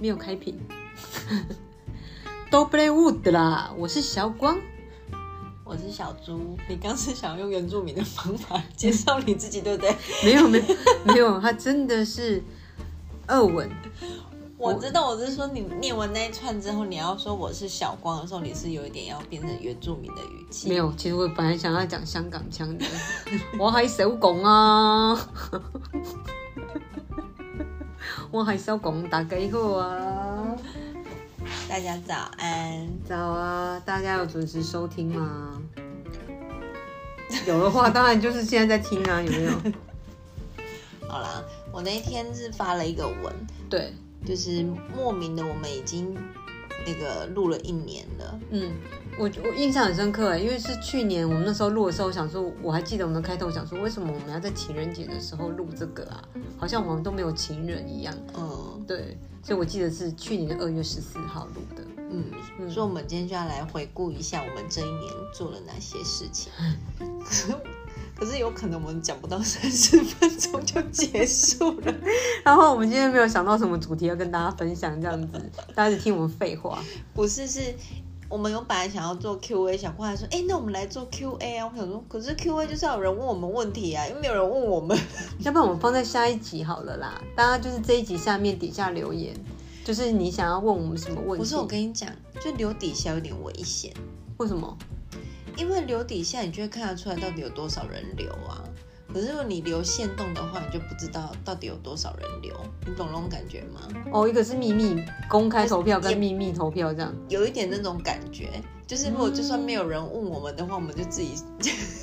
没有开屏。都 play wood 啦，我是小光，我是小猪。你刚是想用原住民的方法介绍你自己，对不对？没有没有没有，他真的是二文。我知道，我是说你念完那一串之后，你要说我是小光的时候，你是有一点要变成原住民的语气。没有，其实我本来想要讲香港腔的，我还手工啊，我还是要讲，大家好啊，大家早安，早啊，大家有准时收听吗？有的话，当然就是现在在听啊，有没有？好啦，我那一天是发了一个文，对。就是莫名的，我们已经那个录了一年了。嗯，我我印象很深刻，因为是去年我们那时候录的时候，想说我还记得我们开头，想说为什么我们要在情人节的时候录这个啊？好像我们都没有情人一样。嗯，对，所以我记得是去年的二月十四号录的。嗯，所以我们今天就要来回顾一下我们这一年做了哪些事情。可是有可能我们讲不到三十分钟就结束了，然后我们今天没有想到什么主题要跟大家分享，这样子大家就听我们废话。不是，是我们有本来想要做 Q A，想过来说，哎，那我们来做 Q A 啊。我想说，可是 Q A 就是要有人问我们问题啊，又没有人问我们，要不然我们放在下一集好了啦。大家就是这一集下面底下留言，就是你想要问我们什么问题？不是，我跟你讲，就留底下有点危险。为什么？因为留底下，你就会看得出来到底有多少人留啊。可是如果你留线动的话，你就不知道到底有多少人留。你懂那种感觉吗？哦，一个是秘密公开投票跟秘密投票这样，有一点那种感觉。就是如果就算没有人问我们的话，我们就自己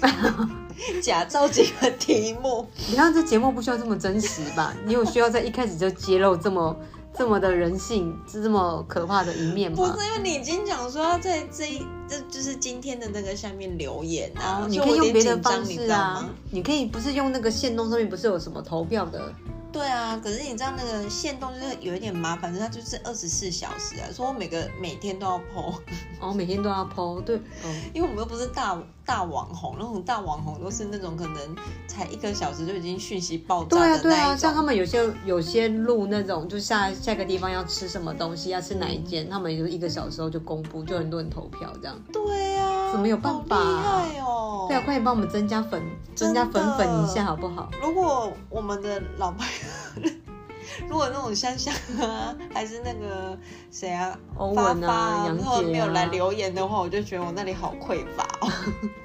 假造几个题目。你看这节目不需要这么真实吧？你有需要在一开始就揭露这么？这么的人性是这么可怕的一面吗？不是，因为你已经讲说要在这一，这就是今天的那个下面留言然后，你可以用别的方式啊，你可以不是用那个线动上面不是有什么投票的。对啊，可是你知道那个线动就是有一点麻烦，是它就是二十四小时啊，说我每个每天都要 PO，哦，每天都要 PO，对，因为我们又不是大大网红，那种大网红都是那种可能才一个小时就已经讯息爆炸的对啊，对啊，像他们有些有些录那种，就下下个地方要吃什么东西，要吃哪一间，他们也就一个小时后就公布，就很多人投票这样。对啊，怎么有办法？厉害哦！对啊，快点帮我们增加粉，增加粉粉一下好不好？如果我们的老朋友。如果那种香香啊，还是那个谁啊，欧文啊，然后没有来留言的话，我就觉得我那里好匮乏哦。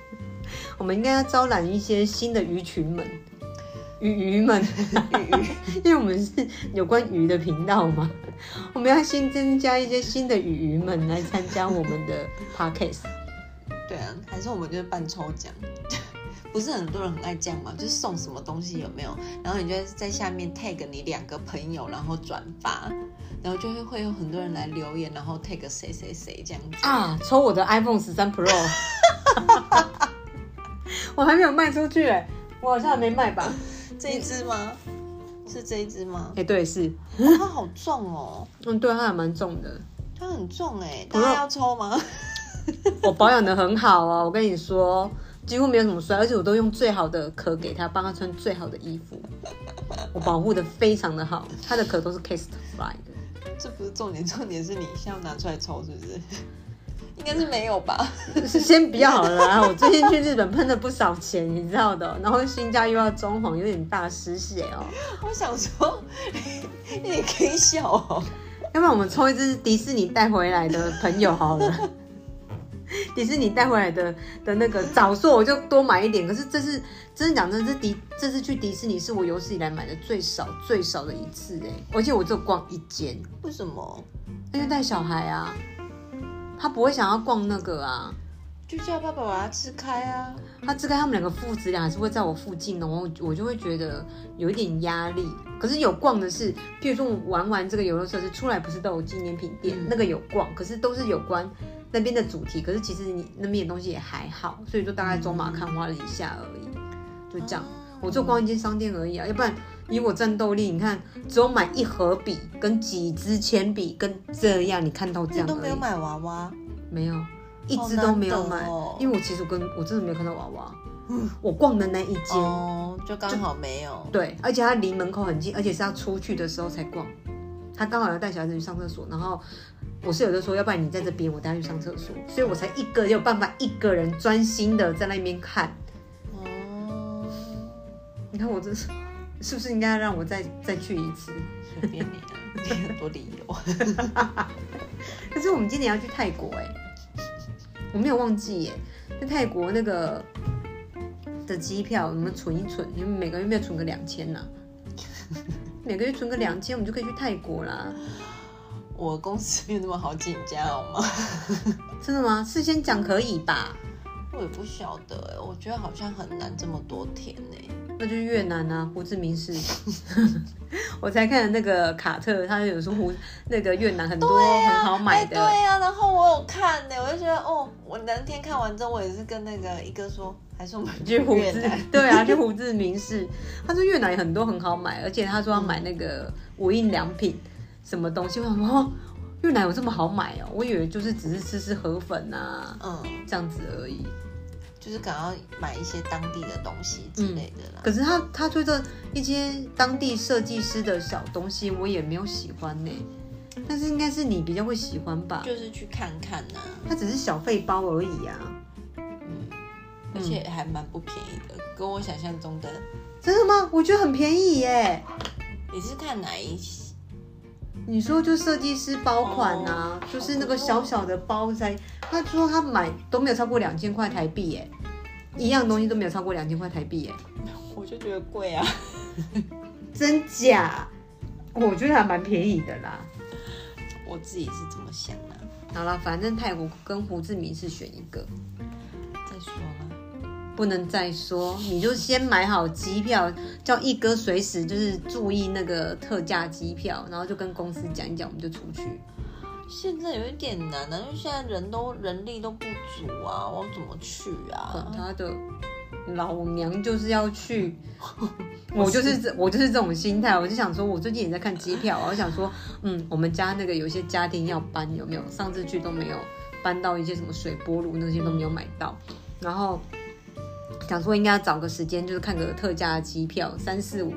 我们应该要招揽一些新的鱼群们，鱼鱼们，鱼，因为我们是有关鱼的频道嘛，我们要新增加一些新的鱼鱼们来参加我们的 podcast。对啊，还是我们就是办抽奖。不是很多人很爱这样嘛？就是送什么东西有没有？然后你就在下面 tag 你两个朋友，然后转发，然后就会会有很多人来留言，然后 tag 谁谁谁这样子啊！抽我的 iPhone 十三 Pro，我还没有卖出去哎，我好像还没卖吧？这一只吗？是这一只吗？哎，对，是。它好重哦。嗯，对，它还蛮重的。它很重哎，大家要抽吗？我保养的很好哦，我跟你说。几乎没有什么摔，而且我都用最好的壳给他，帮他穿最好的衣服，我保护的非常的好，他的壳都是 cast fly 的。这不是重点，重点是你现在拿出来抽，是不是？应该是没有吧？是先不要好了，我最近去日本喷了不少钱，你知道的，然后新家又要装潢，有点大失血哦。我想说，你可以笑哦，要不然我们抽一支迪士尼带回来的朋友好了。迪士尼带回来的的那个 早说我就多买一点，可是这是真的讲真，这迪这次去迪士尼是我有史以来买的最少最少的一次哎，而且我只逛一间。为什么？因为带小孩啊，他不会想要逛那个啊，就叫爸爸把它支开啊。他支开，他们两个父子俩还是会在我附近的，我我就会觉得有一点压力。可是有逛的是，譬如说我玩完这个游乐设施出来，不是都有纪念品店，那个有逛，可是都是有关。那边的主题，可是其实你那边的东西也还好，所以就大概走马看花了一下而已，就这样。我就逛一间商店而已啊，要不然以我战斗力，你看只有买一盒笔跟几支铅笔跟这样，你看到这样都没有买娃娃，没有一支都没有买，因为我其实跟我真的没有看到娃娃。我逛的那一间哦，就刚好没有。对，而且它离门口很近，而且是要出去的时候才逛。他刚好要带小孩子去上厕所，然后我室友就说，要不然你在这边，我带他去上厕所，所以我才一个有办法一个人专心的在那边看。哦，你看我这是是不是应该让我再再去一次？随便你啊，你很多理由。可是我们今年要去泰国哎、我没有忘记耶、在泰国那个的机票，我们存一存，你们每个月没有存个两千呐？每个月存个两千，我们就可以去泰国啦。我公司没有那么好请假好吗？真的吗？事先讲可以吧？我也不晓得哎，我觉得好像很难这么多天呢。那就是越南啊，胡志明市。我才看了那个卡特，他有说胡那个越南很多很好买哎，的。对呀、然后我有看呢，我就觉得哦，我那天看完之后，我也是跟那个一哥说，还是我们去胡志对啊，去胡志明市。他说越南很多很好买，而且他说要买那个无印良品什么东西。我想说，哦，越南有这么好买哦？我以为就是只是吃吃河粉啊嗯，这样子而已。就是赶快买一些当地的东西之类的啦。可是他他推的一些当地设计师的小东西，我也没有喜欢呢。但是应该是你比较会喜欢吧？就是去看看呐、它只是小费包而已啊。嗯而且还蛮不便宜的，跟我想象中的。真的吗？我觉得很便宜耶。你是看哪一？你说就设计师包款啊，哦就是那个小小的包才，他说他买都没有超过两千块台币耶，一样东西都没有超过两千块台币耶，我就觉得贵啊。真假？我觉得还蛮便宜的啦。我自己是这么想的、好了，反正泰国跟胡志明是选一个，再说啦。不能再说，你就先买好机票，叫一哥随时就是注意那个特价机票，然后就跟公司讲一讲，我们就出去。现在有一点难啊，因为现在人都人力都不足啊，我怎么去管啊？他的，老娘就是要去，我就是这我就是这种心态，我就想说，我最近也在看机票，我想说，嗯，我们家那个有些家庭要搬，有没有？上次去都没有搬到一些什么水波炉那些都没有买到，然后想说应该要找个时间，就是看个特价的机票，三四五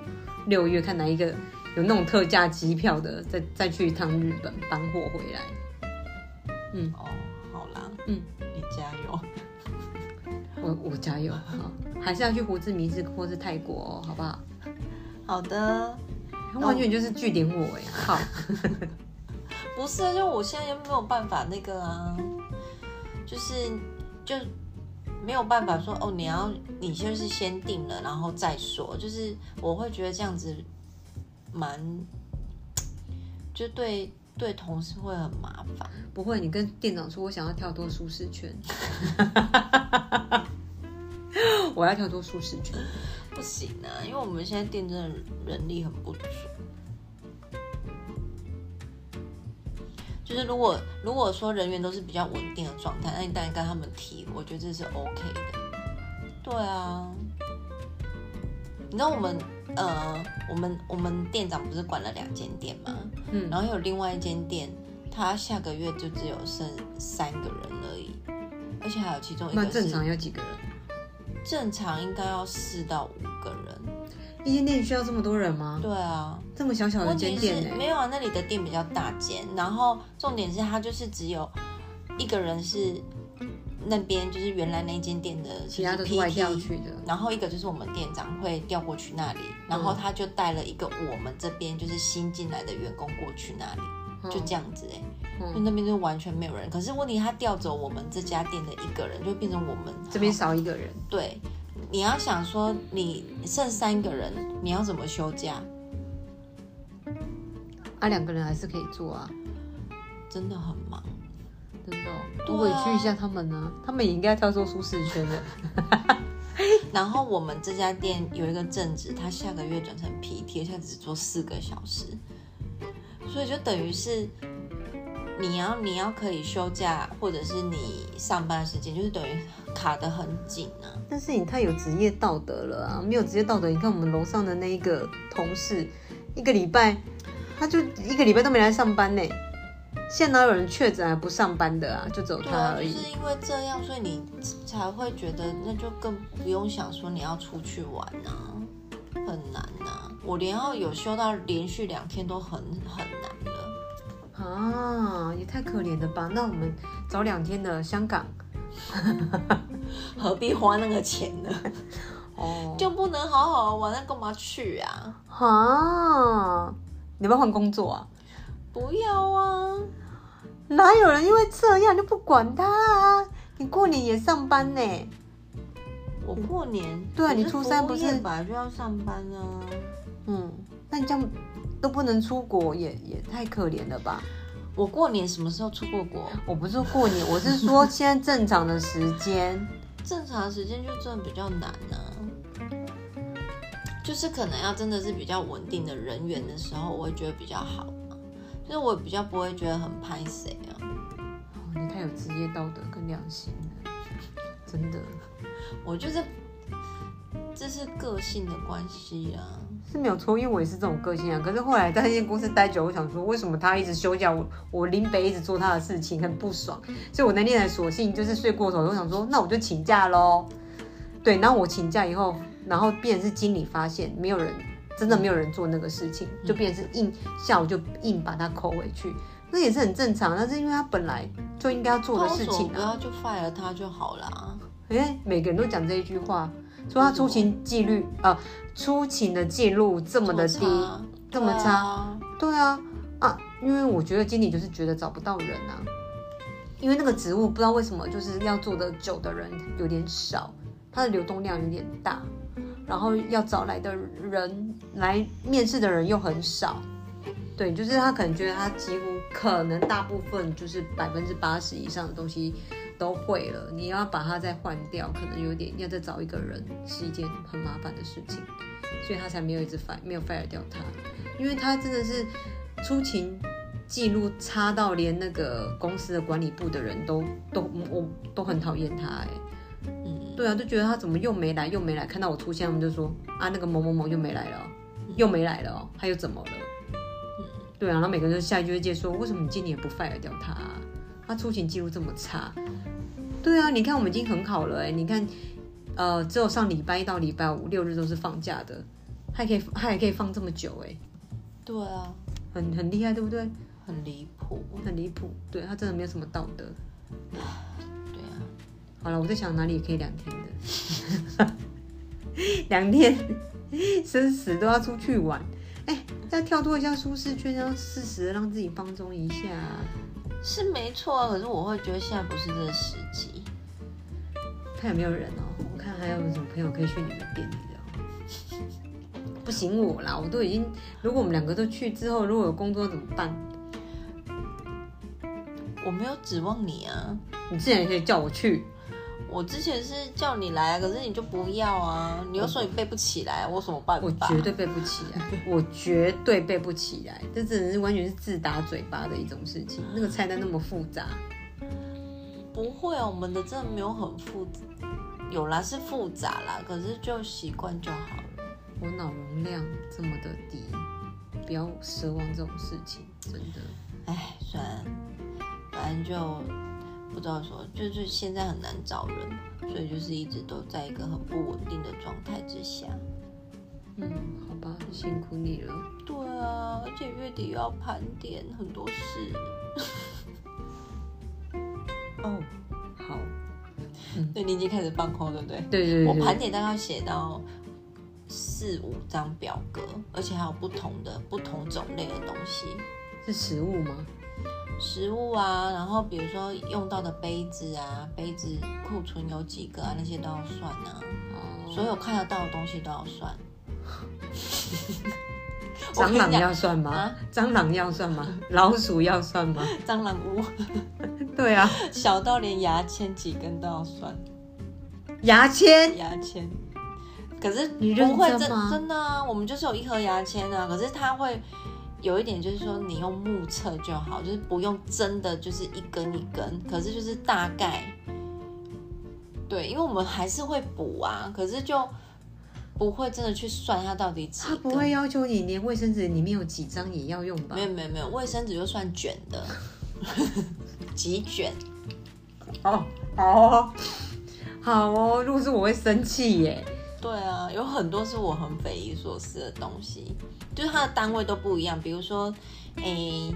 六月看哪一个有那种特价机票的，再再去一趟日本搬货回来。嗯哦，好啦，嗯，你加油。我我加油好，还是要去胡志明市或是泰国哦，好不好？好的，他完全就是据点我哎，好，不是，就我现在又没有办法那个啊，就是就没有办法说哦，你要你就是先定了，然后再说，就是我会觉得这样子蛮，就对对同事会很麻烦。不会，你跟店长说我想要跳脱舒适圈，我要跳脱舒适圈。不行啊，因为我们现在店真的人力很不足。就是如果如果说人员都是比较稳定的状态，那你当然跟他们提，我觉得这是 OK 的。对啊，你知道我们呃，我们我们店长不是管了两间店吗？嗯然后有另外一间店，他下个月就只有剩三个人而已，而且还有其中一个是那正常要几个人？正常应该要四到五个人。一间店需要这么多人吗？对啊，这么小小的间店没有啊，那里的店比较大间，然后重点是它就是只有一个人是那边就是原来那间店的，其他就是都是外调去的。然后一个就是我们店长会调过去那里，然后他就带了一个我们这边就是新进来的员工过去那里，就这样子哎、嗯就那边就完全没有人。可是问题他调走我们这家店的一个人，就变成我们这边少一个人，对。你要想说，你剩三个人，你要怎么休假？啊，两个人还是可以做啊，真的很忙。真的、多委屈一下他们呢、他们也应该跳出舒适圈的。然后我们这家店有一个正职，他下个月转成 PT，现在只做四个小时，所以就等于是你要你要可以休假，或者是你上班时间，就是等于卡得很紧啊。但是你太有职业道德了啊！没有职业道德，你看我们楼上的那一个同事，一个礼拜他就一个礼拜都没来上班呢。现在哪有人确诊还不上班的啊？就只有对啊，他而已。就是因为这样，所以你才会觉得那就更不用想说你要出去玩啊。很难呐、我连要有休到连续两天都很很难了。啊，也太可怜了吧？那我们找两天的香港何必花那个钱呢？哦，就不能好好玩，那干嘛去啊？啊，你要不要换工作啊？不要啊！哪有人因为这样就不管他啊？你过年也上班呢。我过年对啊你初三不是本来就要上班啊？嗯，那你这样都不能出国，也也太可怜了吧？我过年什么时候出过国？我不是说过年，我是说现在正常的时间。正常时间就真的比较难啊。就是可能要真的是比较稳定的人员的时候，我会觉得比较好嘛。就是我比较不会觉得很拍谁啊。哦你太有职业道德跟良心了，真的我就是这是个性的关系啊。是没有错，因为我也是这种个性啊。可是后来在那间公司待久，我想说，为什么他一直休假，我我林北一直做他的事情，很不爽。所以我那天才索性就是睡过头，我想说，那我就请假喽。对，然后我请假以后，然后变成是经理发现没有人，真的没有人做那个事情，就变成是硬下午就硬把他扣回去，那也是很正常。那是因为他本来就应该要做的事情啊。不要就 fire 他就好啦。哎，每个人都讲这一句话，说他出勤纪律呃，出勤的记录这么的低，这么差，啊。对啊。啊，因为我觉得经理就是觉得找不到人啊，因为那个职务不知道为什么就是要做的久的人有点少，他的流动量有点大，然后要找来的人来面试的人又很少。对，就是他可能觉得他几乎可能大部分就是百分之八十以上的东西都会了，你要把它再换掉，可能有点要再找一个人是一件很麻烦的事情，所以他才没有一直 fire 没有 fire 掉他，因为他真的是出勤记录差到连那个公司的管理部的人都都我都很讨厌他哎、嗯，对啊，就觉得他怎么又没来又没来，看到我出现，他们就说啊那个某某某又没来了、又没来了，他又怎么了？对啊，然后每个人就下一句就接说，为什么你今年也不 fire 掉他、啊？他出勤记录这么差。对啊，你看我们已经很好了哎、你看，呃，只有上礼拜一到礼拜五六日都是放假的，还可以他还可以放这么久哎、对啊，很很厉害，对不对？很离谱。很离谱，对他真的没有什么道德。对啊，好了，我在想哪里也可以两天的，两天 生死都要出去玩，哎、再跳脱一下舒适圈，要适时的让自己放松一下。是没错啊，可是我会觉得现在不是这个时机。看有没有人哦，我看还有什么朋友可以去你们店里聊。不行我啦，我都已经，如果我们两个都去之后，如果有工作怎么办？我没有指望你啊，你自然也可以叫我去，我之前是叫你来，可是你就不要啊，你又说你背不起来，我有什么办法？我绝对背不起来，我绝对背不起来，这真的是完全是自打嘴巴的一种事情。那个菜单那么复杂，不会啊，我们的真的没有很复杂，有啦是复杂啦，可是就习惯就好了。我脑容量这么的低，不要奢望这种事情，真的。哎，算了，反正就不知道说，就是现在很难找人，所以就是一直都在一个很不稳定的状态之下。嗯，好吧，辛苦你了。对啊，而且月底又要盘点很多事。哦，好，对你已经开始放空，对不对？对对对，我盘点大概写到四五张表格，而且还有不同的不同种类的东西，是食物吗？食物啊，然后比如说用到的杯子啊，杯子库存有几个啊，那些都要算啊，哦，所有看得到的东西都要算。蟑螂要算吗啊？蟑螂要算吗？老鼠要算吗？蟑螂屋，对啊，小到连牙签几根都要算，牙签牙签。可是你认不会真真的啊，我们就是有一盒牙签啊，可是它会有一点就是说你用目测就好，就是不用真的就是一根一根，可是就是大概。对，因为我们还是会补啊，可是就不会真的去算它到底几根。他不会要求你连卫生纸里面有几张也要用吧没？有没有没有，卫生纸就算卷的，几卷。哦，好哦，好哦，如果是我会生气耶。对啊，有很多是我很匪夷所思的东西，就是它的单位都不一样。比如说，诶，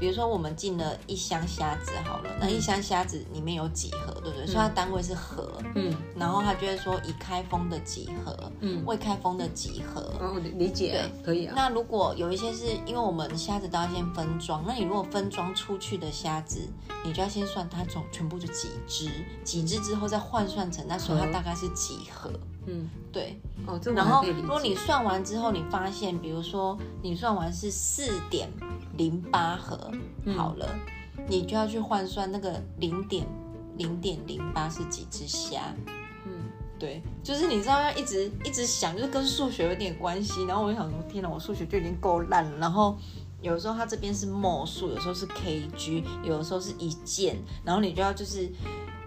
比如说我们进了一箱虾子好了，那一箱虾子里面有几盒，对不对？所以它单位是盒，嗯然后他就会说已开封的几盒，嗯，未开封的几盒。哦，理解对，可以啊。那如果有一些是因为我们虾子都要先分装，那你如果分装出去的虾子，你就要先算它总全部就几只，几只之后再换算成那时候它大概是几盒，嗯，对。哦，这我然后如果你。算完之后，你发现，比如说你算完是四点零八盒，嗯好了，你就要去换算那个零点零点零八是几只虾。嗯，对，就是你知道要一直一直想，就是跟数学有点关系。然后我就想说，天哪，我数学就已经够烂了。然后有时候它这边是墨数，有时候是 kg，有的时候是一件，然后你就要就是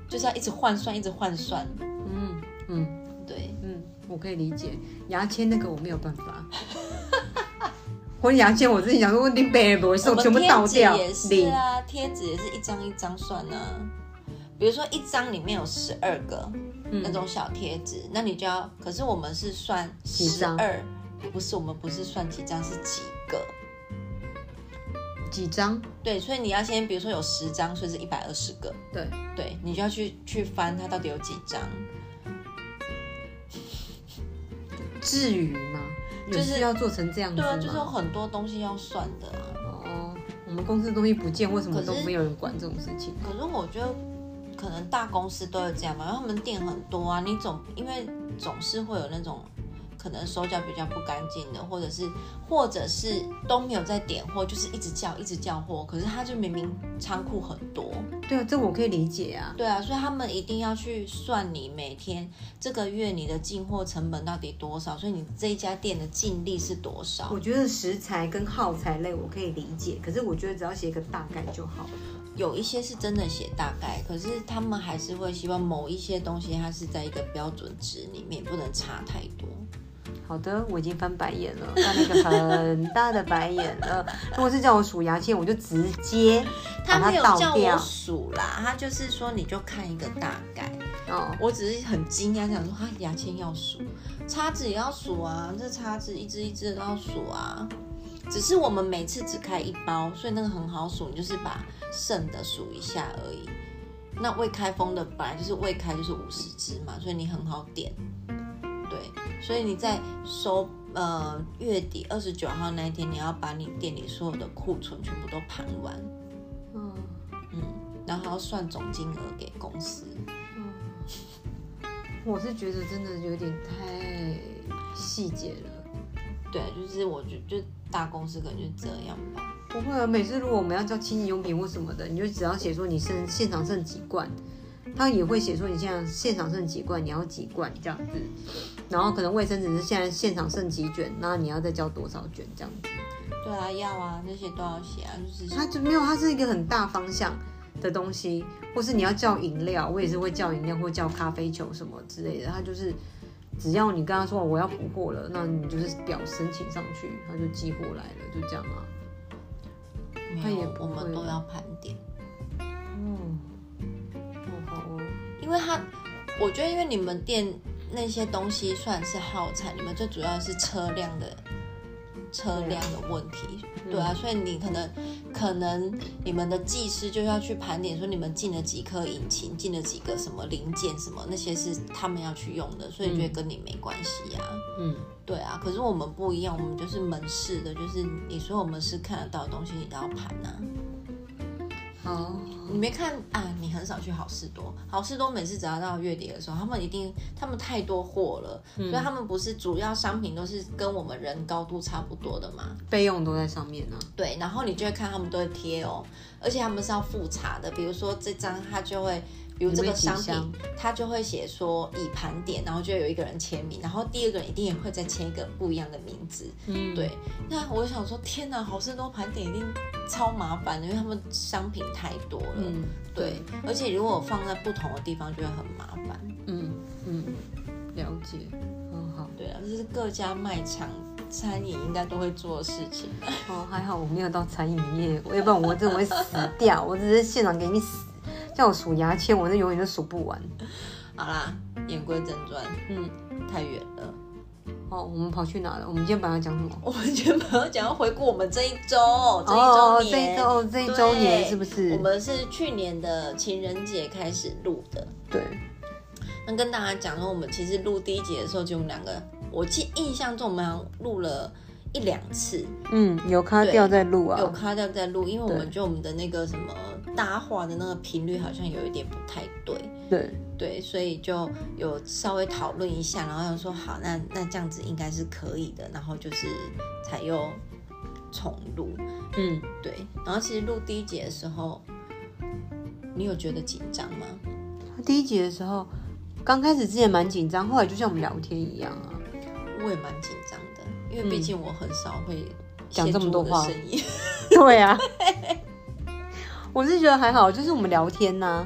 就是要一直换算，一直换算。我可以理解。牙签那个我没有办法。我牙签我自己想说，你北不会我们送全部倒掉，也是啊，贴纸也是一张一张算啊。比如说一张里面有十二个那种小贴纸，那你就要，可是我们是算十二，不是我们不是算几张，是几个。几张？对，所以你要先，比如说有十张，所以是一百二十个，对，对你就要去去翻它到底有几张。至于吗？就是要做成这样子吗？对啊，就是有很多东西要算的啊。哦，我们公司的东西不见，为什么都没有人管这种事情？可是我觉得，可能大公司都会这样吧，因为他们店很多啊，你总因为总是会有那种可能手脚比较不干净的，或者是或者是都没有在点货，就是一直叫一直叫货，可是他就明明仓库很多，对啊，这我可以理解啊。对啊，所以他们一定要去算你每天这个月你的进货成本到底多少，所以你这一家店的净利是多少我。觉得食材跟耗材类我可以理解，可是我觉得只要写一个大概就好。有一些是真的写大概，可是他们还是会希望某一些东西它是在一个标准值里面，不能差太多。好的，我已经翻白眼了，翻了一个很大的白眼了。如果是叫我数牙签，我就直接把它他没有叫倒掉我。数啦，他就是说你就看一个大概。哦，我只是很惊讶，想说他牙签要数，叉子也要数啊，这叉子一只一只的都要数啊。只是我们每次只开一包，所以那个很好数，你就是把剩的数一下而已。那未开封的本来就是未开就是五十支嘛，所以你很好点。对，所以你在收呃月底二十九号那一天，你要把你店里所有的库存全部都盘完，嗯嗯，然后还要算总金额给公司。我是觉得真的有点太细节了。对，就是我觉就大公司可能就这样吧。不会啊，每次如果我们要叫清洁用品或什么的，你就只要写说你剩现场剩几罐，他也会写说你现在现场剩几罐，你要几罐这样子。然后可能卫生纸是现在现场剩几卷，那你要再交多少卷这样子。对啊，要啊，那些都要写啊，就是它就没有，它是一个很大方向的东西，或是你要叫饮料，我也是会叫饮料或叫咖啡球什么之类的。它就是只要你跟他说我要补货了，那你就是表申请上去，他就寄货来了，就这样啊。他也不会我们都要盘点，嗯，哦好哦，因为他，我觉得因为你们店那些东西算是耗材，你们最主要是车辆的车辆的问题，对啊，所以你可能可能你们的技师就要去盘点说你们进了几颗引擎，进了几个什么零件什么，那些是他们要去用的，所以觉得跟你没关系啊。嗯，对啊，可是我们不一样，我们就是门市的，就是你说我们是看得到的东西，你都要盘啊。好，你没看啊？你很少去好事多，好事多每次只要到月底的时候，他们一定他们太多货了，所以他们不是主要商品都是跟我们人高度差不多的嘛？备用都在上面呢、对，然后你就会看他们都会贴哦，而且他们是要复查的，比如说这张他就会。比如这个商品他就会写说已盘点，然后就有一个人签名，然后第二个人一定也会再签一个不一样的名字。嗯，对，那我就想说，天哪，好事多盘点一定超麻烦的，因为他们商品太多了。嗯，对，而且如果放在不同的地方，就会很麻烦。嗯嗯，了解，很好。对啊，这是各家卖场、餐饮应该都会做的事情。哦，还好我没有到餐饮业，要不然我真的会死掉。我只是现场给你死，叫我数牙签，我那永远都数不完。好啦，言归正传，嗯，太远了。哦，我们跑去哪了？我们今天本来讲什么？我们今天本要讲要回顾我们这一周，这哦，一周年，这一周这一周年是不是？我们是去年的情人节开始录的。对，那跟大家讲说，我们其实录第一集的时候，就我们两个，我记印象中我们好像录了一两次，嗯，有卡掉在录啊，有卡掉在录，因为我们对。觉得我们的那个什么搭话的那个频率好像有一点不太对。对，对，所以就有稍微讨论一下，然后又说好，那那这样子应该是可以的，然后就是才又重录。嗯，对，然后其实录第一节的时候，你有觉得紧张吗？第一集的时候，刚开始之前蛮紧张，后来就像我们聊天一样啊，我也蛮紧张的，因为毕竟我很少会嗯讲这么多话。对啊，我是觉得还好，就是我们聊天呐、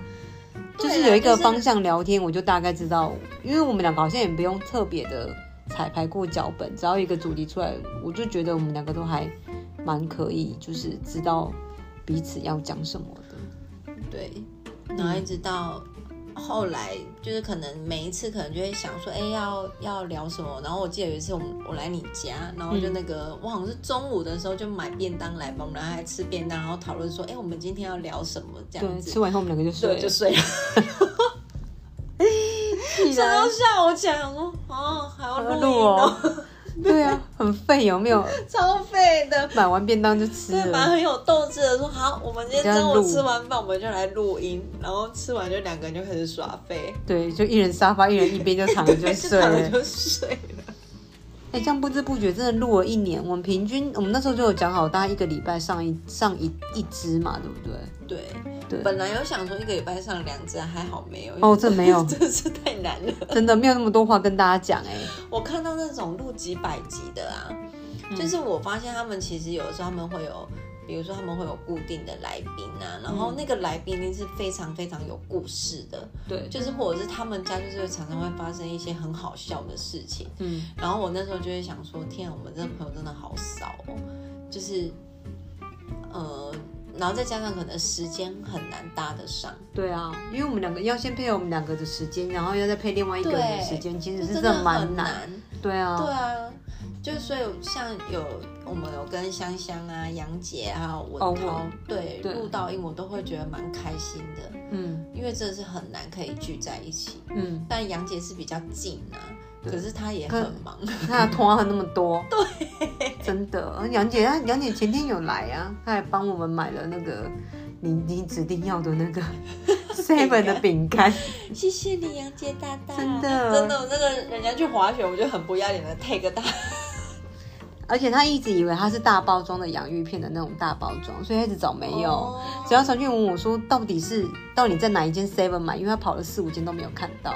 就是有一个方向聊天，我就大概知道，因为我们两个好像也不用特别的彩排过脚本，只要一个主题出来，我就觉得我们两个都还蛮可以，就是知道彼此要讲什么的。对，然后一直到后来，就是可能每一次可能就会想说，哎，要要聊什么？然后我记得有一次我们我来你家，然后就那个、我好像是中午的时候就买便当来吧，我们俩还吃便当，然后讨论说，哎，我们今天要聊什么这样对，子吃。完以后我们两个就睡，了就，睡了，既睡到然下午起来，我说哦还要录哦，对啊，很废，有没有？超废的。买完便当就吃对，蛮，很有斗志的说好，我们今天中午吃完饭，我们就来录音，然后吃完就两个人就开始耍废，对，就一人沙发，一人一边就躺着就就睡了。躺着就睡了。哎、这样不知不觉真的录了一年。我们平均，我们那时候就有讲好，大概一个礼拜上一上一一支嘛，对不对？对，对本来有想说一个礼拜上两只，还好没有。哦这没有 真的是太难了。真的没有那么多话跟大家讲哎、我看到那种录几百集的啊，就是我发现他们其实有的时候他们会有，比如说他们会有固定的来宾啊，然后那个来宾一定是非常非常有故事的，对，就是或者是他们家就是会常常会发生一些很好笑的事情。嗯，然后我那时候就会想说，天啊，我们这个朋友真的好少哦，就是呃，然后再加上可能时间很难搭得上，对啊，因为我们两个要先配合我们两个的时间，然后要再配另外一个人的对时间，其实是真真的的蛮难。难。对啊，对啊，就所以像有我们有跟香香啊、杨姐还有文哦涛、我对对录到音，我都会觉得蛮开心的，嗯因为真的是很难可以聚在一起。嗯，但杨姐是比较近啊，可是他也很忙。他通话那么多，对，真的。杨姐，她杨姐前天有来啊，她还帮我们买了那个你你指定要的那个 seven 的饼干，谢谢你，杨姐大大，真的真的，那个人家去滑雪，我就很不要脸的 take 大。而且他一直以为它是大包装的洋芋片的那种大包装，所以他一直找没有。哦只要传讯问我说到底是到底在哪一间 Seven 买，因为他跑了四五间都没有看到。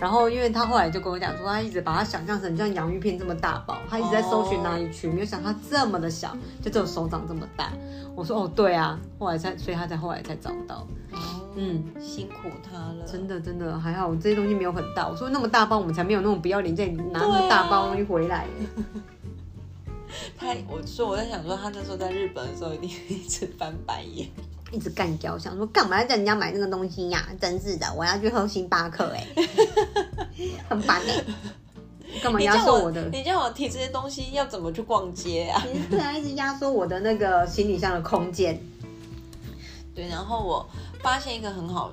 然后因为他后来就跟我讲说，他一直把它想象成像洋芋片这么大包，他一直在搜寻哪一区，没有想它这么的小，就只有手掌这么大。我说哦对啊，后来才所以他才后来才找到。哦，嗯，辛苦他了，真的真的还好，这些东西没有很大。我说那么大包，我们才没有那种不要脸在拿那么大包东西回来耶。他，我说我在想说，他那时候在日本的时候一定一直翻白眼。一直干掉，想说干嘛要叫人家买那个东西呀、真是的，我要去喝星巴克哎，很烦哎、干嘛压缩我的？你叫我提这些东西要怎么去逛街啊？对啊，一直压缩我的那个行李箱的空间。对，然后我发现一个很好，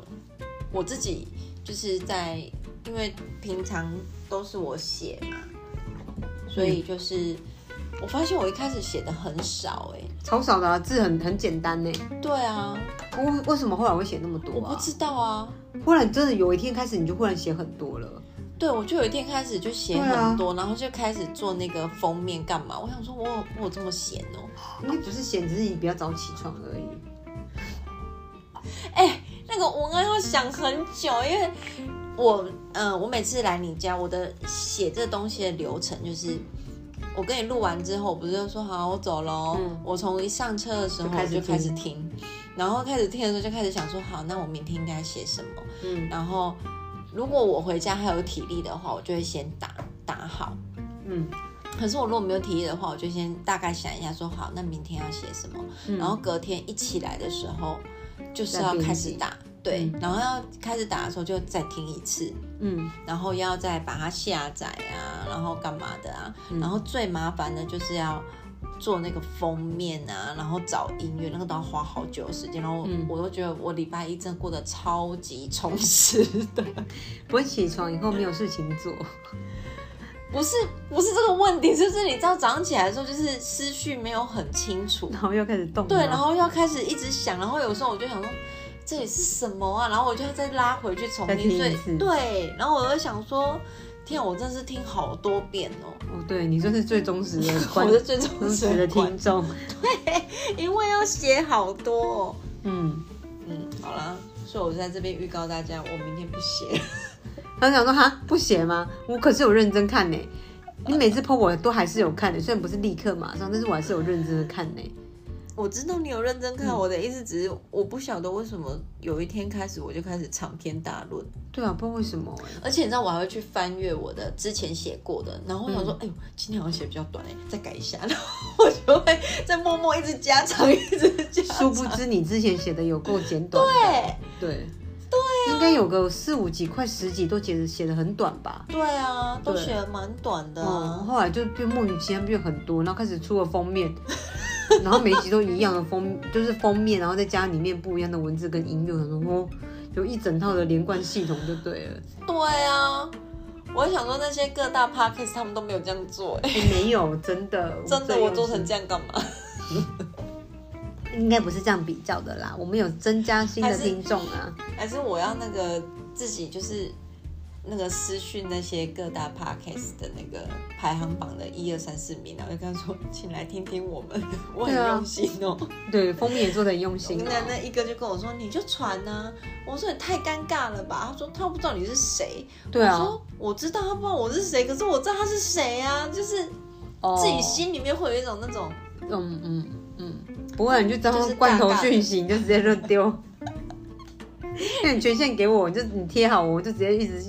我自己就是在，因为平常都是我写嘛，所以就是、我发现我一开始写的很少哎、超少的、啊、字很很简单呢。对啊，为为什么后来会写那么多啊？我不知道啊。忽然真的有一天开始，你就忽然写很多了。对，我就有一天开始就写很多，然后就开始做那个封面干嘛？我想说我有，我有这么闲哦、应该不是闲，只是你比较早起床而已。哎、那个文案要想很久，因为我，嗯、我每次来你家，我的写这东西的流程就是，我跟你录完之后，我不是就说好，我走喽。嗯我从一上车的时候我就开始听听，然后开始听的时候就开始想说，好，那我明天应该写什么？嗯然后如果我回家还有体力的话，我就会先打打好。嗯可是我如果没有体力的话，我就先大概想一下说，好，那明天要写什么？嗯然后隔天一起来的时候，就是要开始打，对，然后要开始打的时候就再听一次，嗯，然后要再把它下载啊，然后干嘛的啊，然后最麻烦的就是要做那个封面啊，然后找音乐，那个都要花好久的时间，然后我都觉得我礼拜一真的过得超级充实的。不会起床以后没有事情做，不是不是这个问题，就是你知道早上起来的时候，就是思绪没有很清楚，然后又开始动，对，然后要开始一直想，然后有时候我就想说。这里是什么啊？然后我就要再拉回去重听，所以对，然后我就想说，天啊，我真的是听好多遍哦。哦，对你真是最忠实的，我是最忠实的听众。对，因为要写好多。嗯嗯，好了，所以我在这边预告大家，我明天不写。他想说哈，不写吗？我可是有认真看呢。你每次 po 我都还是有看的，虽然不是立刻马上，但是我还是有认真的看呢。我知道你有认真看，我的意思只是我不晓得为什么有一天开始我就开始长篇大论。对啊，不知道为什么。而且你知道我还会去翻阅我的之前写过的，然后我想说，哎呦，今天好像写比较短哎，再改一下，然后我就会在默默一直加长，一直加。殊不知你之前写的有够简短。对对对，应该有个四五集、快十集都写的写的很短吧？对啊，都写的蛮短的。后来就变莫名其妙变很多，然后开始出了封面。然后每集都一样的封，就是封面，然后再加里面不一样的文字跟音乐，然后有一整套的连贯系统就对了。对啊，我想说那些各大 podcast 他们都没有这样做，哎，没有，真的，真的，我做成这样干嘛？应该不是这样比较的啦，我们有增加新的听众啊，还是我要那个自己就是。那个私讯那些各大 podcast 的那个排行榜的一二三四名，然后就跟他说，请来听听我们，我很用心哦。对，封面也做的很用心。那那一个就跟我说，你就传呐。我说你太尴尬了吧？他说他不知道你是谁。对啊。我说我知道他不知道我是谁，可是我知道他是谁啊，就是自己心里面会有一种那种，嗯嗯嗯，不会，你就当罐头讯息，你就直接扔丢。那你权限给我，就你贴好，我就直接一直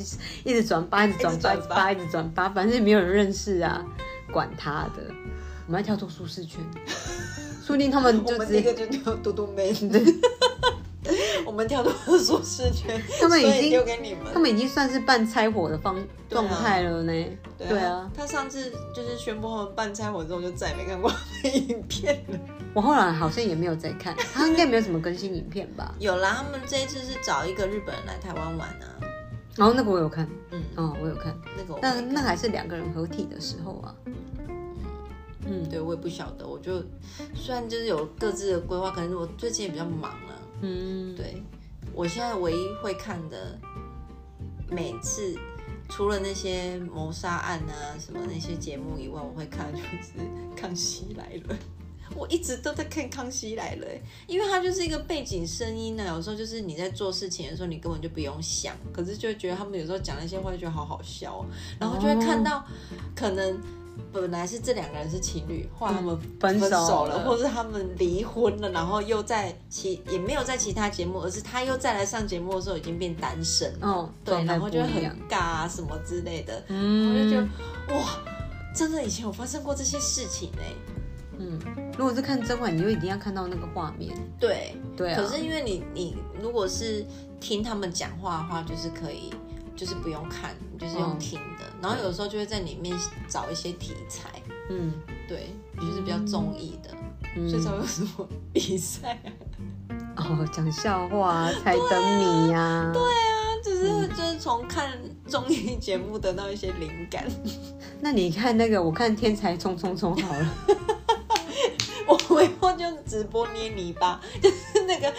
一直转发，一直转发，一直转发，反正没有人认识啊，管他的。我们要跳出舒适圈，说不定他们就 直接就叫嘟嘟妹。我们跳出舒适圈，他们已经丢给你们，他们已经算是半拆伙的方状态了呢。对啊，他上次就是宣布他们半拆伙之后，就再也没看过影片了。我后来好像也没有再看，他应该没有什么更新影片吧？有啦，他们这一次是找一个日本人来台湾玩啊。然后那个我有看，嗯，哦，我有看那个，那那还是两个人合体的时候啊。嗯，对，我也不晓得，我就虽然就是有各自的规划，可能我最近也比较忙啊。嗯，对，我现在唯一会看的，每次除了那些谋杀案啊什么那些节目以外，我会看就是《康熙来了》。我一直都在看《康熙来了》，因为它就是一个背景声音呢。有时候就是你在做事情的时候，你根本就不用想，可是就会觉得他们有时候讲那些话，就觉得好好笑，然后就会看到可能。本来是这两个人是情侣，后来他们分手了，或者是他们离婚了，然后又在其也没有在其他节目，而是他又再来上节目的时候已经变单身。哦，对，然后就会很尬啊什么之类的。嗯，我就觉得哇，真的以前有发生过这些事情哎。嗯，如果是看甄嬛，你就一定要看到那个画面。对对，可是因为你你如果是听他们讲话的话，就是可以。就是不用看，就是用听的，然后有时候就会在里面找一些题材，嗯，对，就是比较综艺的，所以才会有什么 比赛啊，哦，讲笑话、猜灯谜呀，对啊，就是就是从看综艺节目得到一些灵感。那你看那个，我看《天才冲冲冲》好了。我以后就直播捏泥巴，就是那个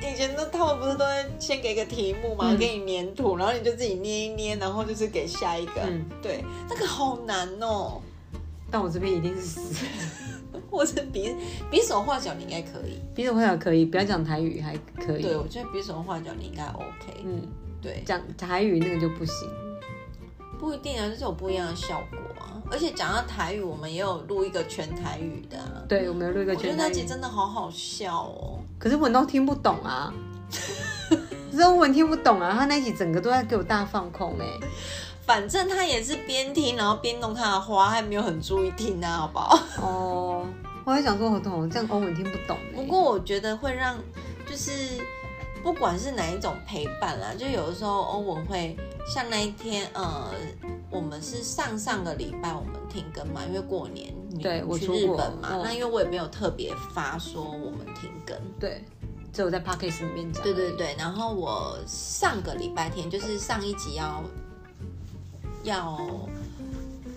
以前都他们不是都会先给个题目嘛，给你粘土，然后你就自己捏一捏，然后就是给下一个。对，那个好难哦。但我这边一定是死，或者比比手画脚，你应该可以。比手画脚可以，不要讲台语还可以。对，我觉得比手画脚你应该 OK。嗯，对，讲台语那个就不行。不一定啊，就是有不一样的效果啊。而且讲到台语，我们也有录一个全台语的。对，我们有录一个全台语。我觉得那集真的好好笑哦。可是文都听不懂啊，可是我听不懂啊。他那集整个都在给我大放空哎。反正他也是边听，然后边弄他的花，还没有很注意听啊，好不好？哦，我还想说，我懂这样欧文听不懂。不过我觉得会让就是。不管是哪一种陪伴啦，就有的时候欧文会像那一天，呃，我们是上上个礼拜我们停更嘛，因为过年你对我去出日本嘛，嗯那因为我也没有特别发说我们停更。对，只有在 podcast 里面讲。对对，对，然后我上个礼拜天就是上一集要要，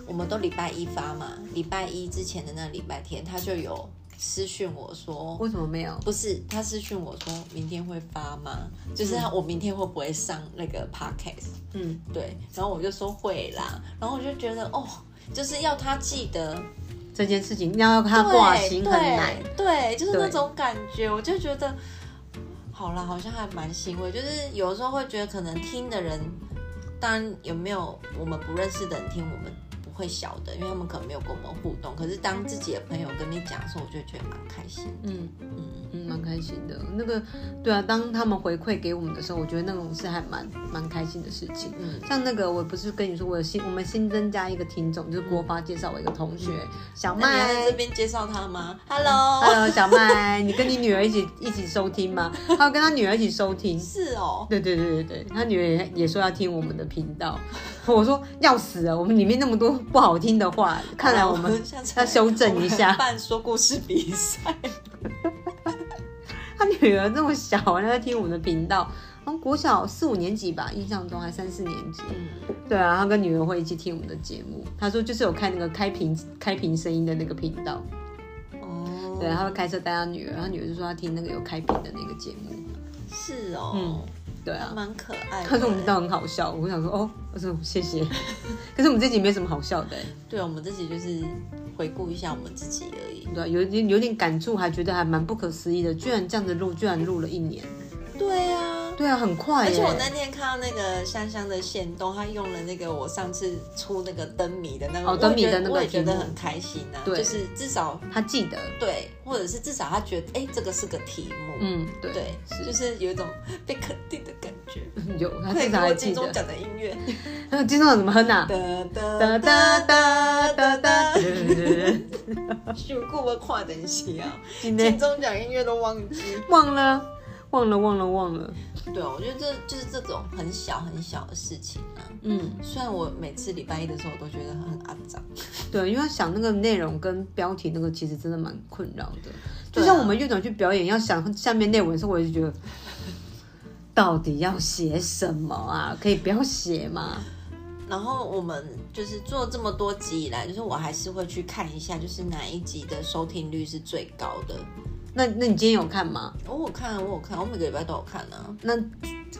我们都礼拜一发嘛，礼拜一之前的那礼拜天，他就有私讯我说，为什么没有？不是他私讯我说明天会发吗？就是他我明天会不会上那个 podcast？嗯，对，然后我就说会啦，然后我就觉得哦，就是要他记得这件事情要他挂心很难。对，对，就是那种感觉，我就觉得，好啦，好像还蛮欣慰。就是有时候会觉得，可能听的人，当然有没有我们不认识的人听，我们不会晓得，因为他们可能没有跟我们互动。可是当自己的朋友跟你讲的时候，我就觉得蛮开心。嗯嗯，嗯，蛮开心的。那个，对啊，当他们回馈给我们的时候，我觉得那种是还蛮蛮开心的事情。嗯像那个，我不是跟你说，我有新我们新增加一个听众，就是郭发介绍我一个同学、小麦这。边介绍他吗？Hello，Hello，小麦，你跟你女儿一起一起收听吗？他要跟他女儿一起收听。是哦，对对对对对，他女儿也也说要听我们的频道。我说要死啊，我们里面那么多不好听的话，看来我们要修正一下办说故事比赛。他女儿这么小，还在听我们的频道，好像国小四五年级吧，印象中还三四年级。嗯，对啊，他跟女儿会一起听我们的节目。他说就是有开那个开屏开屏声音的那个频道，哦，对，他会开车带他女儿，他女儿就说他听那个有开屏的那个节目。是哦，嗯对啊，蛮可爱的。他说我们知道很好笑，我想说哦，我说谢谢。可是我们这集没什么好笑的、欸，对，我们这集就是回顾一下我们自己而已。对啊，有点有点感触，还觉得还蛮不可思议的，居然这样子录，居然录了一年。对啊，对啊，很快。而且我那天看到那个香香的线动，他用了那个我上次出那个灯谜的那个，我觉得我也觉得很开心呢。对，就是至少他记得。对，或者是至少他觉得，哎，这个是个题目。嗯，对对，就是有一种被肯定的感觉。有，他经常还记得。还有金钟奖的音乐，那 个金钟奖怎么哼 呐？哒哒哒哒哒哒。哈哈哈！辛苦我看东西啊，金钟奖音乐都忘记。忘了。忘了，忘了，忘了。对，我觉得这就是这种很小很小的事情啊。嗯，虽然我每次礼拜一的时候，我都觉得很阿脏。对，因为要想那个内容跟标题那个，其实真的蛮困扰的。就像我们乐团去表演，要想下面内文的时候，我就觉得，到底要写什么啊？可以不要写吗？然后我们就是做这么多集以来，就是我还是会去看一下，就是哪一集的收听率是最高的。那那你今天有看吗？我有看，我有看，我每个礼拜都有看啊。那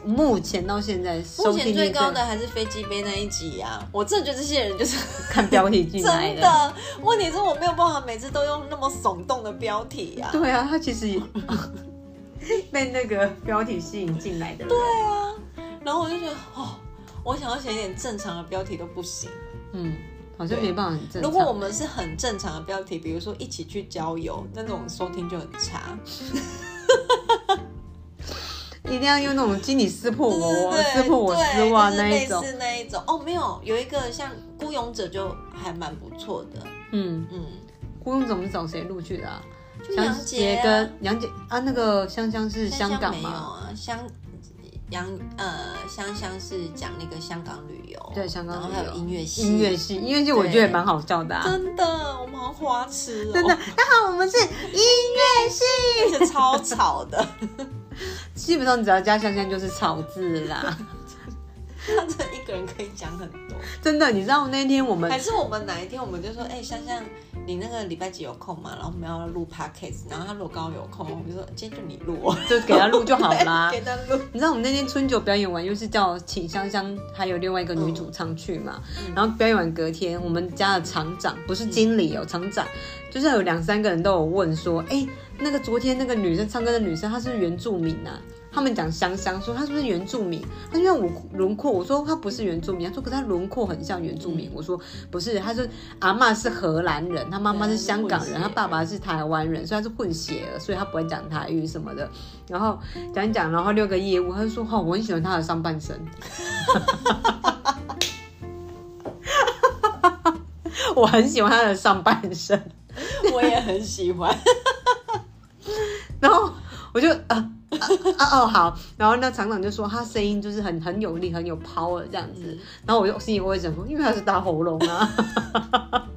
目前到现在收目前最高的还是飞机杯那一集啊！我真的觉得这些人就是看标题进来 真的。问题是我没有办法每次都用那么耸动的标题啊。对啊，他其实也 被那个标题吸引进来的人。对，啊，然后我就觉得哦，我想要写一点正常的标题都不行。嗯，好像没办法很正常。如果我们是很正常的标题，比如说一起去郊游，那种收听就很差。一定要用那种经理撕破我，对撕破我丝袜那一种那一种。哦，没有，有一个像孤勇者就还蛮不错的。嗯，嗯，孤勇怎么是找谁录去的啊？就杨杰跟杨杰啊，那个香香是香港吗？啊，香杨呃香香是讲那个香港旅游，对香港然后还有音乐系，音乐系，音乐系我觉得也蛮好笑的啊。真的，我们好花痴哦，真的，大家好，我们是音乐系。是超吵的，基本上只要加香香就是吵字啦。他这一个人可以讲很多。真的，你知道那天我们还是我们哪一天我们就说，哎、香香，你那个礼拜几有空嘛？然后我们要录 podcast，然后他如果刚好有空，我们就说今天就你录哦，就给他录就好啦对。给他录。你知道我们那天春酒表演完，又是叫请香香还有另外一个女主唱去嘛，然后表演完隔天，我们家的厂长不是经理哦，厂长就是有两三个人都有问说，哎、那个昨天那个女生唱歌的女生，她是原住民啊？他们讲香香说他是不是原住民？他因为我轮廓，我说他不是原住民，他说可是他轮廓很像原住民，我说不是，他说阿嬷是荷兰人，他妈妈是香港人，对她是混血她爸爸是台湾人，所以她是混血儿，所以他不会讲台语什么的。然后讲一讲，然后六个业务，他就说：“哦，我很喜欢他的上半身。”我很喜欢他的上半身，我也很喜欢，然后我就啊啊啊哦好，然后那厂长就说他声音就是很很有力，很有 power 这样子，然后我就心里我也想说，因为他是大喉咙啊。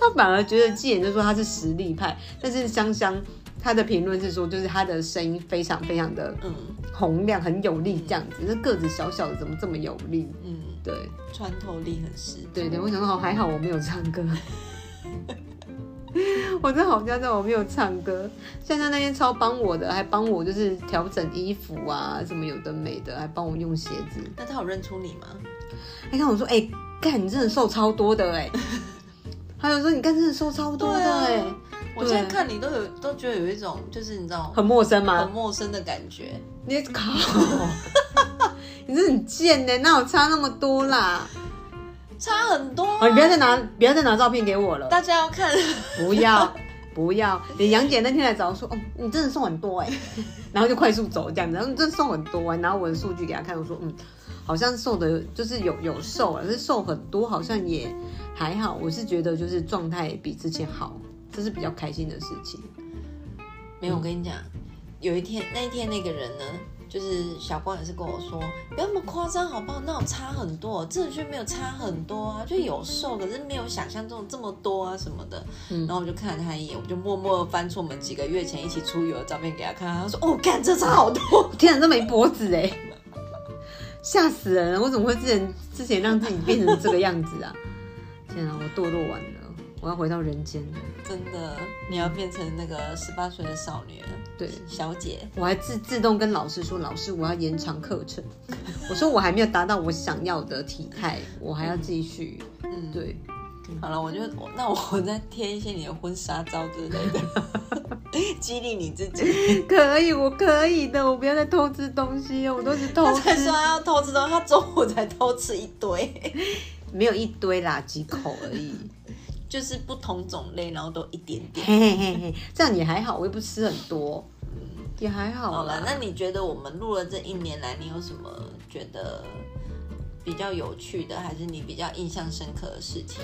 他反而觉得纪言就说他是实力派，但是香香他的评论是说，就是他的声音非常非常的嗯洪亮，很有力这样子。那个子小小的，怎么这么有力？嗯，对穿透力很十足。对对，我想说还好我没有唱歌，我真的好像在我没有唱歌。现在那天超帮我的，还帮我就是调整衣服啊，什么有的没的，还帮我用鞋子。那他有认出你吗？你看我说，哎、干你真的瘦超多的哎、还有说你干真的瘦超多的哎、我现在看你都有都觉得有一种就是你知道很陌生吗很？陌生的感觉。你靠，你这很贱呢，那我差那么多啦？差很多、啊。哦，你不要再拿，不要再拿照片给我了，大家要看，不要，不要。你杨姐那天来找我说，哦，你真的瘦很多哎，然后就快速走这样子，然后你真的瘦很多哎，拿我的数据给他看，我说，嗯，好像瘦的，就是有有瘦了，可是瘦很多好像也还好，我是觉得就是状态比之前好，这是比较开心的事情。没有，我跟你讲，有一天那一天那个人呢，就是小光也是跟我说，不要那么夸张好不好？那种差很多，真的却没有差很多啊，就有瘦，可是没有想象中这么多啊什么的。嗯然后我就看了他一眼，我就默默地翻出我们几个月前一起出游的照片给他看，他说：“哦，看这差好多。天啊，这没脖子哎，吓死人了！我怎么会之前之前让自己变成这个样子啊？天啊，我堕落完了，我要回到人间了。”真的，你要变成那个十八岁的少女了，对，小姐。我还自自动跟老师说，老师我要延长课程。我说我还没有达到我想要的体态，我还要继续。嗯，对，好了，我就我那我再贴一些你的婚纱照之类的，激励你自己。可以，我可以的，我不要再偷吃东西哦，我都是偷吃他才说，要偷吃的，他中午才偷吃一堆，没有一堆啦，几口而已。就是不同种类，然后都一点点。嘿嘿嘿嘿，这样也还好，我又不吃很多，嗯也还好啦好了，那你觉得我们录了这一年来，你有什么觉得比较有趣的，还是你比较印象深刻的事情？